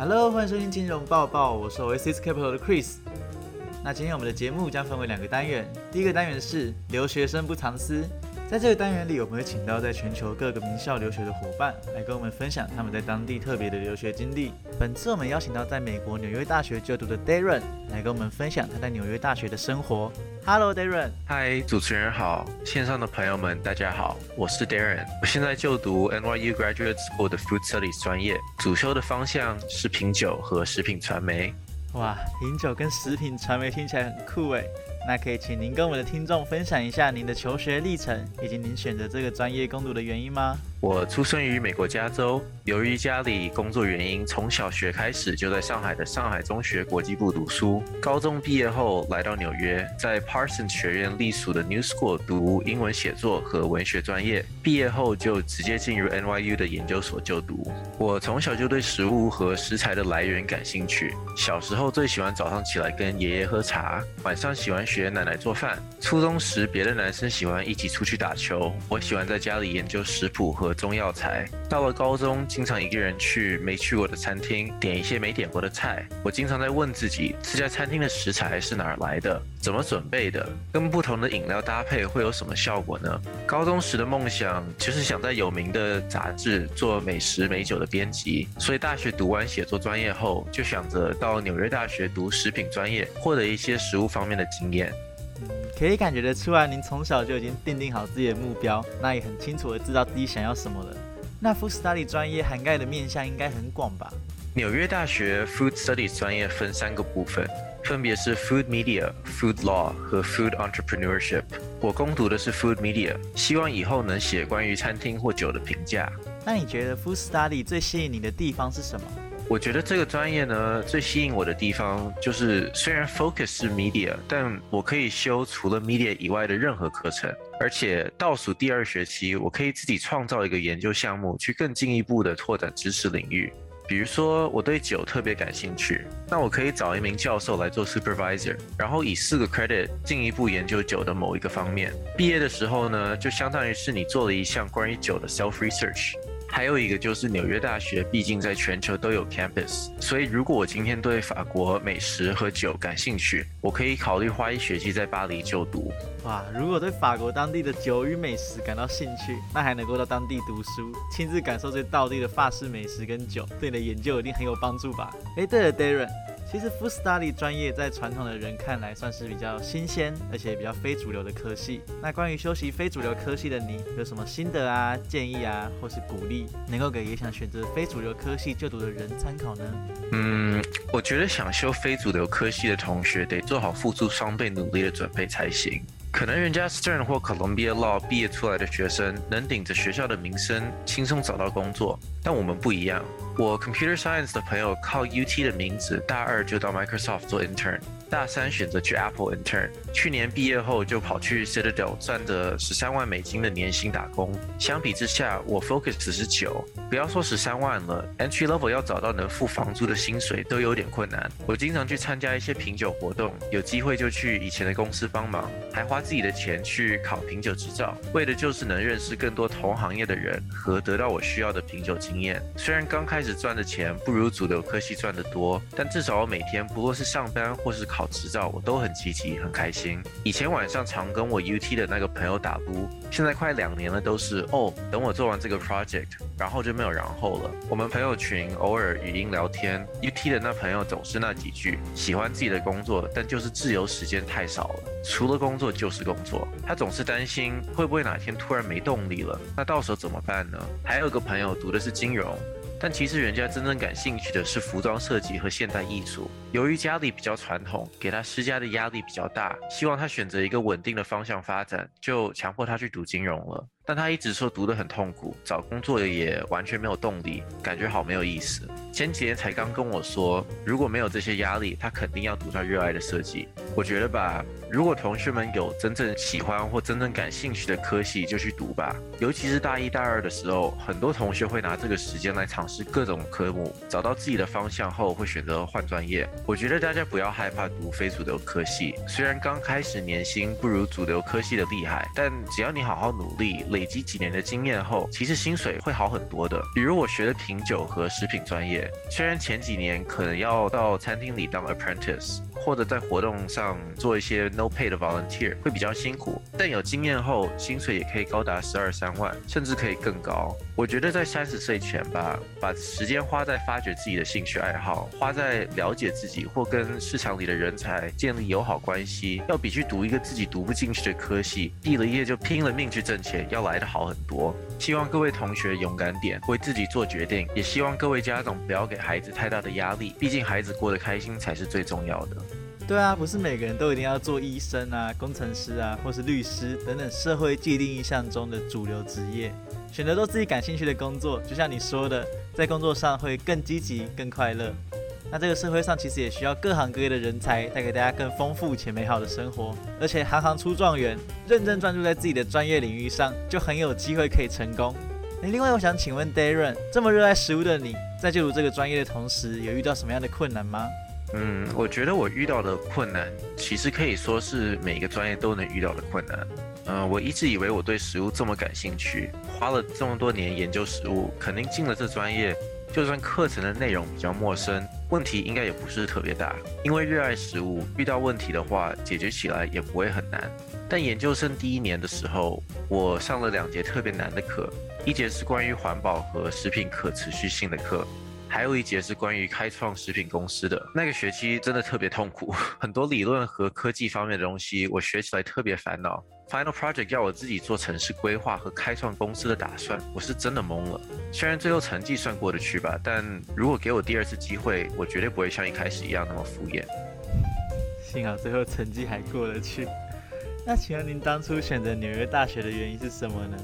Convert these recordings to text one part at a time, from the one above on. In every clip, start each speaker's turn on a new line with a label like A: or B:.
A: Hello，欢迎收听金融报报，我是 Oasis Capital 的 Chris。那今天我们的节目将分为两个单元，第一个单元是留学生不藏私。在这个单元里，我们会请到在全球各个名校留学的伙伴来跟我们分享他们在当地特别的留学经历。本次我们邀请到在美国纽约大学就读的 Darren 来跟我们分享他在纽约大学的生活。Hello，Darren。
B: 嗨，主持人好，线上的朋友们大家好，我是 Darren。我现在就读 NYU Graduate School 的 Food Studies 专业，主修的方向是品酒和食品传媒。
A: 哇，品酒跟食品传媒听起来很酷诶。那可以请您跟我们的听众分享一下您的求学历程，以及您选择这个专业攻读的原因吗？
B: 我出生于美国加州，由于家里工作原因，从小学开始就在上海的上海中学国际部读书。高中毕业后来到纽约，在 Parsons 学院隶属的 New School 读英文写作和文学专业。毕业后就直接进入 NYU 的研究所就读。我从小就对食物和食材的来源感兴趣。小时候最喜欢早上起来跟爷爷喝茶，晚上喜欢学奶奶做饭。初中时，别的男生喜欢一起出去打球，我喜欢在家里研究食谱和。中药材。到了高中，经常一个人去没去过的餐厅，点一些没点过的菜。我经常在问自己，这家餐厅的食材是哪儿来的，怎么准备的，跟不同的饮料搭配会有什么效果呢？高中时的梦想就是想在有名的杂志做美食美酒的编辑，所以大学读完写作专业后，就想着到纽约大学读食品专业，获得一些食物方面的经验。
A: 可以感觉得出来，您从小就已经定定好自己的目标，那也很清楚的知道自己想要什么了。那 Food Study 专业涵盖的面向应该很广吧？
B: 纽约大学 Food Studies 专业分三个部分，分别是 Food Media、Food Law 和 Food Entrepreneurship。我攻读的是 Food Media，希望以后能写关于餐厅或酒的评价。
A: 那你觉得 Food Study 最吸引你的地方是什么？
B: 我觉得这个专业呢，最吸引我的地方就是，虽然 focus 是 media，但我可以修除了 media 以外的任何课程，而且倒数第二学期，我可以自己创造一个研究项目，去更进一步的拓展知识领域。比如说，我对酒特别感兴趣，那我可以找一名教授来做 supervisor，然后以四个 credit 进一步研究酒的某一个方面。毕业的时候呢，就相当于是你做了一项关于酒的 self research。还有一个就是纽约大学，毕竟在全球都有 campus，所以如果我今天对法国美食和酒感兴趣，我可以考虑花一学期在巴黎就读。
A: 哇，如果对法国当地的酒与美食感到兴趣，那还能够到当地读书，亲自感受这道地的法式美食跟酒，对你的研究一定很有帮助吧？哎，对了，Darren。其实副 Study 专业在传统的人看来算是比较新鲜，而且比较非主流的科系。那关于修习非主流科系的你，有什么心得啊、建议啊，或是鼓励，能够给也想选择非主流科系就读的人参考呢？
B: 嗯，我觉得想修非主流科系的同学，得做好付出双倍努力的准备才行。可能人家 Stern 或 Columbia Law 毕业出来的学生，能顶着学校的名声轻松找到工作，但我们不一样。我 Computer Science 的朋友靠 UT 的名字，大二就到 Microsoft 做 intern。大三选择去 Apple intern，去年毕业后就跑去 Citadel 赚着十三万美金的年薪打工。相比之下，我 focus 只是九，不要说十三万了，entry level 要找到能付房租的薪水都有点困难。我经常去参加一些品酒活动，有机会就去以前的公司帮忙，还花自己的钱去考品酒执照，为的就是能认识更多同行业的人和得到我需要的品酒经验。虽然刚开始赚的钱不如主流科系赚得多，但至少我每天不论是上班或是考。考执照，我都很积极，很开心。以前晚上常跟我 UT 的那个朋友打撸，现在快两年了，都是哦，等我做完这个 project，然后就没有然后了。我们朋友群偶尔语音聊天，UT 的那朋友总是那几句，喜欢自己的工作，但就是自由时间太少了，除了工作就是工作。他总是担心会不会哪天突然没动力了，那到时候怎么办呢？还有个朋友读的是金融。但其实人家真正感兴趣的是服装设计和现代艺术。由于家里比较传统，给他施加的压力比较大，希望他选择一个稳定的方向发展，就强迫他去读金融了。但他一直说读得很痛苦，找工作也完全没有动力，感觉好没有意思。前几天才刚跟我说，如果没有这些压力，他肯定要读他热爱的设计。我觉得吧，如果同学们有真正喜欢或真正感兴趣的科系，就去读吧。尤其是大一、大二的时候，很多同学会拿这个时间来尝试各种科目，找到自己的方向后，会选择换专业。我觉得大家不要害怕读非主流科系，虽然刚开始年薪不如主流科系的厉害，但只要你好好努力，累积几年的经验后，其实薪水会好很多的。比如我学的品酒和食品专业，虽然前几年可能要到餐厅里当 apprentice。或者在活动上做一些 no pay 的 volunteer 会比较辛苦，但有经验后薪水也可以高达十二三万，甚至可以更高。我觉得在三十岁前吧，把时间花在发掘自己的兴趣爱好，花在了解自己或跟市场里的人才建立友好关系，要比去读一个自己读不进去的科系，毕了业就拼了命去挣钱要来的好很多。希望各位同学勇敢点，为自己做决定，也希望各位家长不要给孩子太大的压力，毕竟孩子过得开心才是最重要的。
A: 对啊，不是每个人都一定要做医生啊、工程师啊，或是律师等等社会既定印象中的主流职业。选择做自己感兴趣的工作，就像你说的，在工作上会更积极、更快乐。那这个社会上其实也需要各行各业的人才，带给大家更丰富且美好的生活。而且行行出状元，认真专注在自己的专业领域上，就很有机会可以成功。诶，另外我想请问 Darren，这么热爱食物的你，在就读这个专业的同时，有遇到什么样的困难吗？
B: 嗯，我觉得我遇到的困难，其实可以说是每个专业都能遇到的困难。嗯，我一直以为我对食物这么感兴趣，花了这么多年研究食物，肯定进了这专业，就算课程的内容比较陌生，问题应该也不是特别大。因为热爱食物，遇到问题的话，解决起来也不会很难。但研究生第一年的时候，我上了两节特别难的课，一节是关于环保和食品可持续性的课。还有一节是关于开创食品公司的那个学期，真的特别痛苦，很多理论和科技方面的东西，我学起来特别烦恼。Final project 要我自己做城市规划和开创公司的打算，我是真的懵了。虽然最后成绩算过得去吧，但如果给我第二次机会，我绝对不会像一开始一样那么敷衍。
A: 幸好最后成绩还过得去。那请问您当初选择纽约大学的原因是什么呢？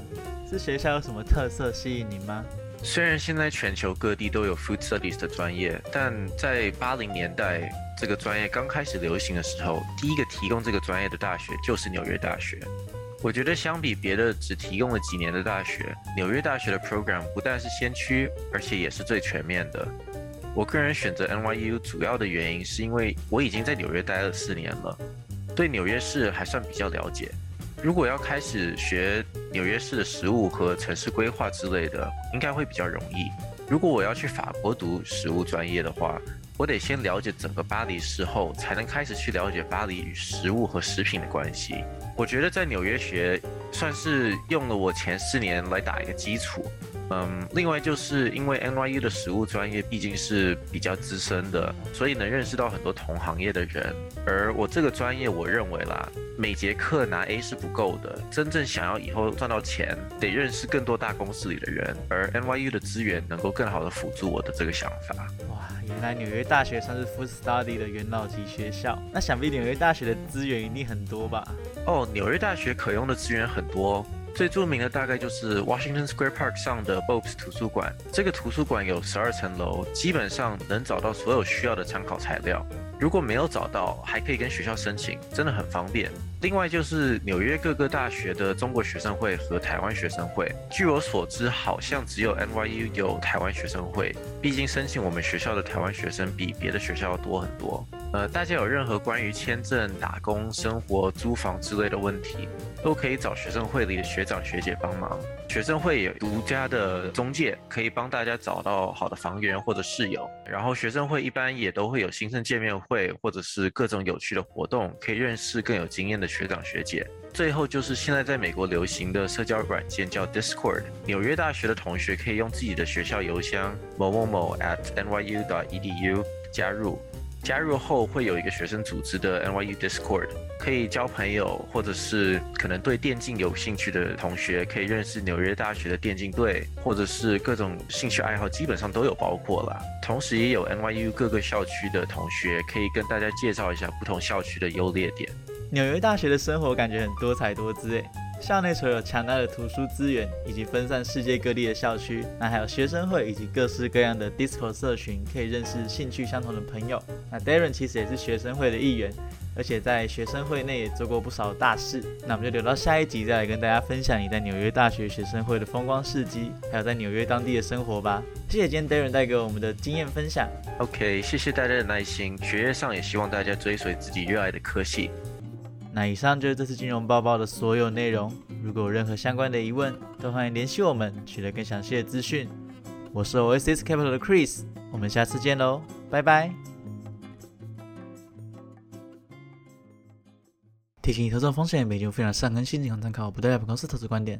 A: 是学校有什么特色吸引您吗？
B: 虽然现在全球各地都有 food studies 的专业，但在八零年代这个专业刚开始流行的时候，第一个提供这个专业的大学就是纽约大学。我觉得相比别的只提供了几年的大学，纽约大学的 program 不但是先驱，而且也是最全面的。我个人选择 NYU 主要的原因是因为我已经在纽约待了四年了，对纽约市还算比较了解。如果要开始学纽约市的食物和城市规划之类的，应该会比较容易。如果我要去法国读食物专业的话，我得先了解整个巴黎市后，才能开始去了解巴黎与食物和食品的关系。我觉得在纽约学，算是用了我前四年来打一个基础。嗯，另外就是因为 NYU 的食物专业毕竟是比较资深的，所以能认识到很多同行业的人。而我这个专业，我认为啦，每节课拿 A 是不够的，真正想要以后赚到钱，得认识更多大公司里的人。而 NYU 的资源能够更好的辅助我的这个想法。
A: 哇，原来纽约大学算是 Food Study 的元老级学校，那想必纽约大学的资源一定很多吧？
B: 哦，纽约大学可用的资源很多。最著名的大概就是 Washington Square Park 上的 Bob's 图书馆。这个图书馆有十二层楼，基本上能找到所有需要的参考材料。如果没有找到，还可以跟学校申请，真的很方便。另外就是纽约各个大学的中国学生会和台湾学生会。据我所知，好像只有 NYU 有台湾学生会。毕竟申请我们学校的台湾学生比别的学校要多很多。呃，大家有任何关于签证、打工、生活、租房之类的问题，都可以找学生会里的学长学姐帮忙。学生会有独家的中介，可以帮大家找到好的房源或者室友。然后学生会一般也都会有新生见面会，或者是各种有趣的活动，可以认识更有经验的学长学姐。最后就是现在在美国流行的社交软件叫 Discord。纽约大学的同学可以用自己的学校邮箱某某某 at nyu.edu 加入。加入后会有一个学生组织的 NYU Discord，可以交朋友，或者是可能对电竞有兴趣的同学可以认识纽约大学的电竞队，或者是各种兴趣爱好基本上都有包括了。同时也有 NYU 各个校区的同学可以跟大家介绍一下不同校区的优劣点。
A: 纽约大学的生活感觉很多彩多姿诶。校内除了有强大的图书资源，以及分散世界各地的校区，那还有学生会以及各式各样的 disco 社群，可以认识兴趣相同的朋友。那 Darren 其实也是学生会的一员。而且在学生会内也做过不少大事。那我们就留到下一集再来跟大家分享你在纽约大学学生会的风光事迹，还有在纽约当地的生活吧。谢谢今天 Darren 带给我们的经验分享。
B: OK，谢谢大家的耐心。学业上也希望大家追随自己热爱的科系。
A: 那以上就是这次金融报报的所有内容。如果有任何相关的疑问，都欢迎联系我们，取得更详细的资讯。我是 Oasis Capital 的 Chris，我们下次见喽，拜拜。提醒你，投资风险，每节非常善更新，仅供参考，不代表公司投资观点。